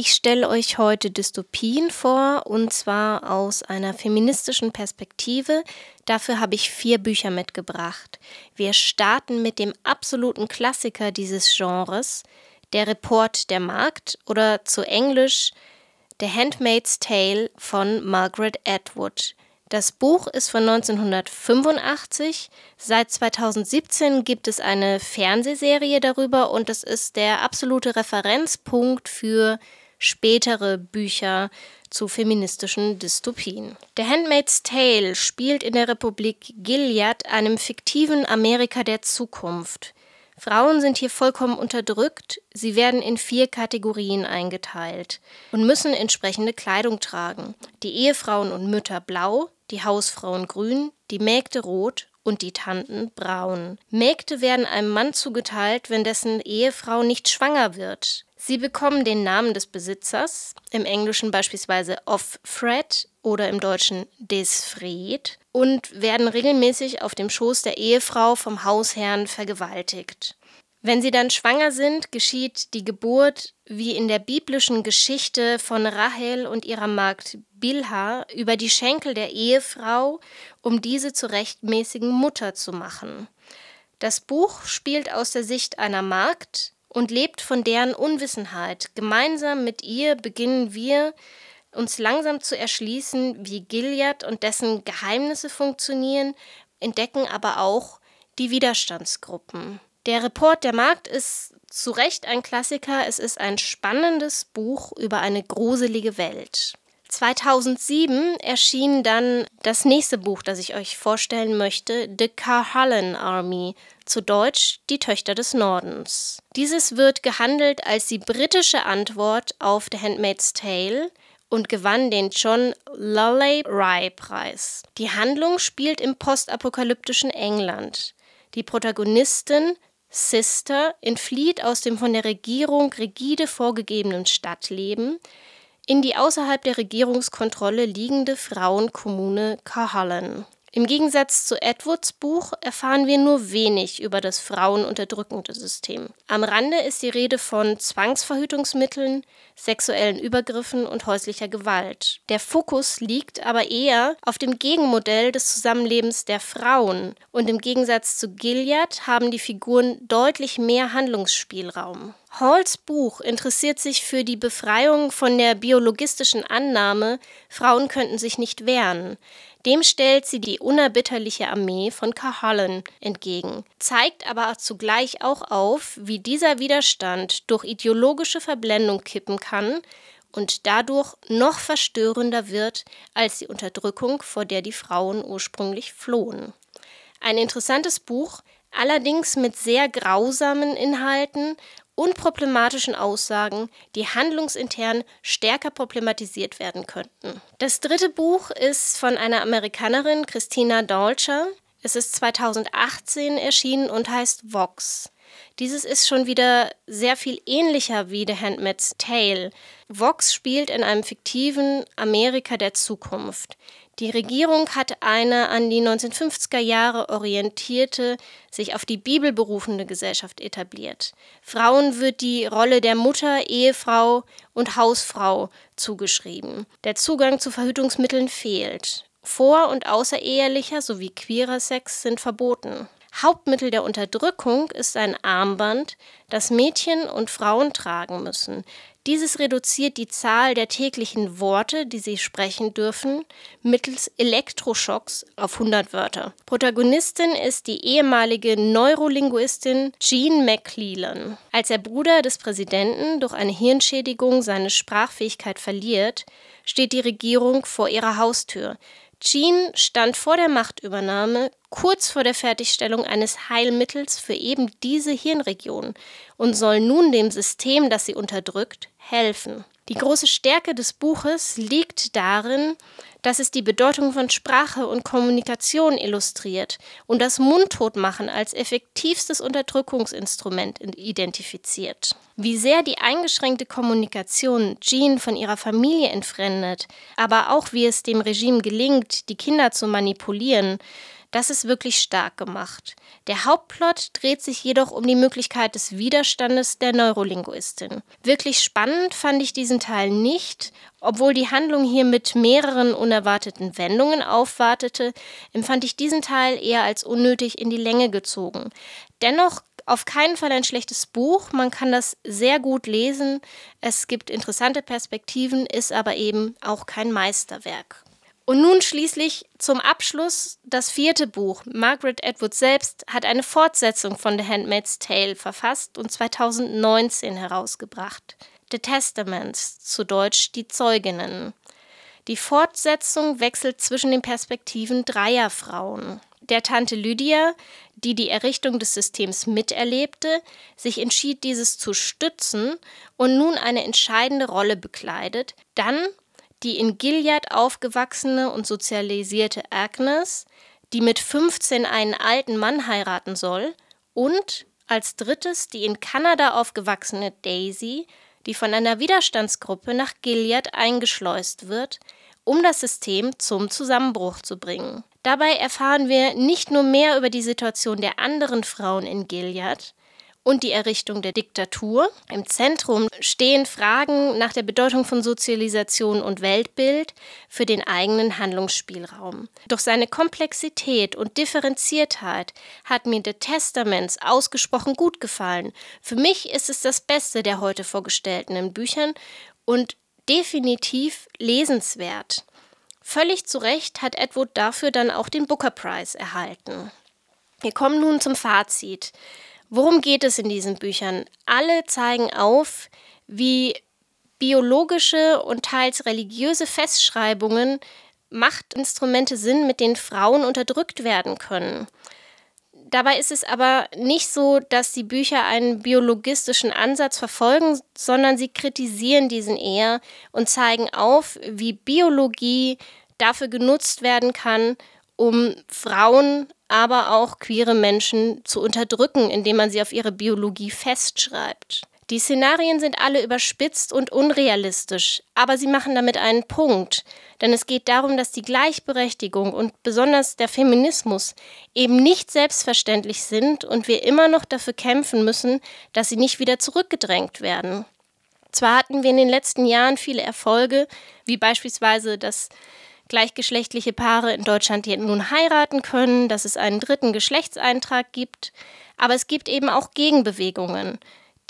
Ich stelle euch heute Dystopien vor, und zwar aus einer feministischen Perspektive. Dafür habe ich vier Bücher mitgebracht. Wir starten mit dem absoluten Klassiker dieses Genres, Der Report der Markt oder zu Englisch The Handmaid's Tale von Margaret Atwood. Das Buch ist von 1985. Seit 2017 gibt es eine Fernsehserie darüber und es ist der absolute Referenzpunkt für spätere Bücher zu feministischen Dystopien. The Handmaid's Tale spielt in der Republik Gilead, einem fiktiven Amerika der Zukunft. Frauen sind hier vollkommen unterdrückt, sie werden in vier Kategorien eingeteilt und müssen entsprechende Kleidung tragen. Die Ehefrauen und Mütter blau, die Hausfrauen grün, die Mägde rot und die Tanten braun. Mägde werden einem Mann zugeteilt, wenn dessen Ehefrau nicht schwanger wird. Sie bekommen den Namen des Besitzers, im Englischen beispielsweise of Fred oder im Deutschen des Fred, und werden regelmäßig auf dem Schoß der Ehefrau vom Hausherrn vergewaltigt. Wenn sie dann schwanger sind, geschieht die Geburt wie in der biblischen Geschichte von Rahel und ihrer Magd Bilha über die Schenkel der Ehefrau, um diese zur rechtmäßigen Mutter zu machen. Das Buch spielt aus der Sicht einer Magd und lebt von deren Unwissenheit. Gemeinsam mit ihr beginnen wir uns langsam zu erschließen, wie Gilead und dessen Geheimnisse funktionieren, entdecken aber auch die Widerstandsgruppen. Der Report der Markt ist zu Recht ein Klassiker. Es ist ein spannendes Buch über eine gruselige Welt. 2007 erschien dann das nächste Buch, das ich euch vorstellen möchte, The Carhallen Army, zu Deutsch Die Töchter des Nordens. Dieses wird gehandelt als die britische Antwort auf The Handmaid's Tale und gewann den John Lulley Rye Preis. Die Handlung spielt im postapokalyptischen England. Die Protagonistin Sister entflieht aus dem von der Regierung rigide vorgegebenen Stadtleben in die außerhalb der Regierungskontrolle liegende Frauenkommune Cahallen. Im Gegensatz zu Edwards Buch erfahren wir nur wenig über das frauenunterdrückende System. Am Rande ist die Rede von Zwangsverhütungsmitteln, sexuellen Übergriffen und häuslicher Gewalt. Der Fokus liegt aber eher auf dem Gegenmodell des Zusammenlebens der Frauen und im Gegensatz zu Gilead haben die Figuren deutlich mehr Handlungsspielraum. Halls Buch interessiert sich für die Befreiung von der biologistischen Annahme, Frauen könnten sich nicht wehren. Dem stellt sie die unerbitterliche Armee von Cahallen entgegen, zeigt aber zugleich auch auf, wie dieser Widerstand durch ideologische Verblendung kippen kann und dadurch noch verstörender wird als die Unterdrückung, vor der die Frauen ursprünglich flohen. Ein interessantes Buch, allerdings mit sehr grausamen Inhalten unproblematischen Aussagen, die handlungsintern stärker problematisiert werden könnten. Das dritte Buch ist von einer Amerikanerin, Christina Dolcher. Es ist 2018 erschienen und heißt Vox. Dieses ist schon wieder sehr viel ähnlicher wie The Handmaid's Tale. Vox spielt in einem fiktiven Amerika der Zukunft. Die Regierung hat eine an die 1950er Jahre orientierte, sich auf die Bibel berufende Gesellschaft etabliert. Frauen wird die Rolle der Mutter, Ehefrau und Hausfrau zugeschrieben. Der Zugang zu Verhütungsmitteln fehlt. Vor- und außerehelicher sowie queerer Sex sind verboten. Hauptmittel der Unterdrückung ist ein Armband, das Mädchen und Frauen tragen müssen. Dieses reduziert die Zahl der täglichen Worte, die sie sprechen dürfen, mittels Elektroschocks auf 100 Wörter. Protagonistin ist die ehemalige Neurolinguistin Jean McClellan. Als der Bruder des Präsidenten durch eine Hirnschädigung seine Sprachfähigkeit verliert, steht die Regierung vor ihrer Haustür. Jean stand vor der Machtübernahme kurz vor der Fertigstellung eines Heilmittels für eben diese Hirnregion und soll nun dem System, das sie unterdrückt, helfen. Die große Stärke des Buches liegt darin, dass es die Bedeutung von Sprache und Kommunikation illustriert und das Mundtotmachen als effektivstes Unterdrückungsinstrument identifiziert. Wie sehr die eingeschränkte Kommunikation Jean von ihrer Familie entfremdet, aber auch wie es dem Regime gelingt, die Kinder zu manipulieren, Das ist wirklich stark gemacht. Der Hauptplot dreht sich jedoch um die Möglichkeit des Widerstandes der Neurolinguistin. Wirklich spannend fand ich diesen Teil nicht. Obwohl die Handlung hier mit mehreren unerwarteten Wendungen aufwartete, empfand ich diesen Teil eher als unnötig in die Länge gezogen. Dennoch auf keinen Fall ein schlechtes Buch, man kann das sehr gut lesen, es gibt interessante Perspektiven, ist aber eben auch kein Meisterwerk. Und nun schließlich zum Abschluss das vierte Buch. Margaret Atwood selbst hat eine Fortsetzung von The Handmaid's Tale verfasst und 2019 herausgebracht. The Testaments, zu Deutsch Die Zeuginnen. Die Fortsetzung wechselt zwischen den Perspektiven dreier Frauen. Der Tante Lydia, die die Errichtung des Systems miterlebte, sich entschied, dieses zu stützen und nun eine entscheidende Rolle bekleidet, dann die in Gilead aufgewachsene und sozialisierte Agnes, die mit 15 einen alten Mann heiraten soll, und als drittes die in Kanada aufgewachsene Daisy, die von einer Widerstandsgruppe nach Gilead eingeschleust wird, um das System zum Zusammenbruch zu bringen. Dabei erfahren wir nicht nur mehr über die Situation der anderen Frauen in Gilead, und die Errichtung der Diktatur. Im Zentrum stehen Fragen nach der Bedeutung von Sozialisation und Weltbild für den eigenen Handlungsspielraum. Doch seine Komplexität und Differenziertheit hat mir The Testaments ausgesprochen gut gefallen. Für mich ist es das Beste der heute vorgestellten Büchern und definitiv lesenswert. Völlig zu Recht hat Edward dafür dann auch den Booker Prize erhalten. Wir kommen nun zum Fazit. Worum geht es in diesen Büchern? Alle zeigen auf, wie biologische und teils religiöse Festschreibungen Machtinstrumente sind, mit denen Frauen unterdrückt werden können. Dabei ist es aber nicht so, dass die Bücher einen biologistischen Ansatz verfolgen, sondern sie kritisieren diesen eher und zeigen auf, wie Biologie dafür genutzt werden kann, um Frauen aber auch queere Menschen zu unterdrücken, indem man sie auf ihre Biologie festschreibt. Die Szenarien sind alle überspitzt und unrealistisch, aber sie machen damit einen Punkt, denn es geht darum, dass die Gleichberechtigung und besonders der Feminismus eben nicht selbstverständlich sind und wir immer noch dafür kämpfen müssen, dass sie nicht wieder zurückgedrängt werden. Zwar hatten wir in den letzten Jahren viele Erfolge, wie beispielsweise das gleichgeschlechtliche Paare in Deutschland nun heiraten können, dass es einen dritten Geschlechtseintrag gibt. Aber es gibt eben auch Gegenbewegungen.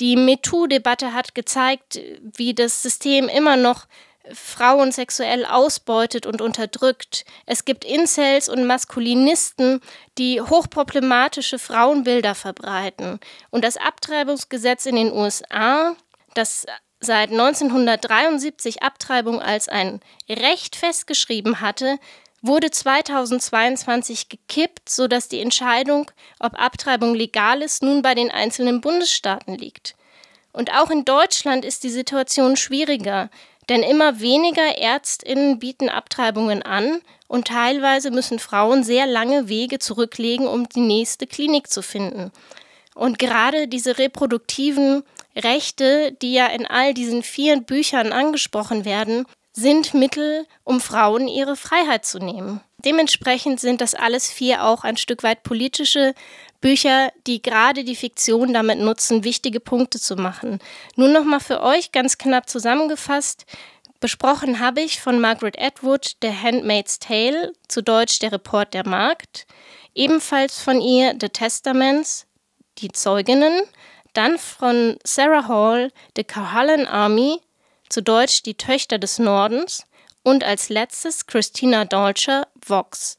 Die MeToo-Debatte hat gezeigt, wie das System immer noch Frauen sexuell ausbeutet und unterdrückt. Es gibt Incels und Maskulinisten, die hochproblematische Frauenbilder verbreiten. Und das Abtreibungsgesetz in den USA, das seit 1973 Abtreibung als ein Recht festgeschrieben hatte, wurde 2022 gekippt, sodass die Entscheidung, ob Abtreibung legal ist, nun bei den einzelnen Bundesstaaten liegt. Und auch in Deutschland ist die Situation schwieriger, denn immer weniger Ärztinnen bieten Abtreibungen an und teilweise müssen Frauen sehr lange Wege zurücklegen, um die nächste Klinik zu finden. Und gerade diese reproduktiven Rechte, die ja in all diesen vier Büchern angesprochen werden, sind Mittel, um Frauen ihre Freiheit zu nehmen. Dementsprechend sind das alles vier auch ein Stück weit politische Bücher, die gerade die Fiktion damit nutzen, wichtige Punkte zu machen. Nun nochmal für euch ganz knapp zusammengefasst. Besprochen habe ich von Margaret Atwood The Handmaid's Tale, zu Deutsch Der Report der Markt, ebenfalls von ihr The Testaments, Die Zeuginnen, dann von Sarah Hall The Cahalan Army, zu Deutsch Die Töchter des Nordens und als letztes Christina Dolcher Vox.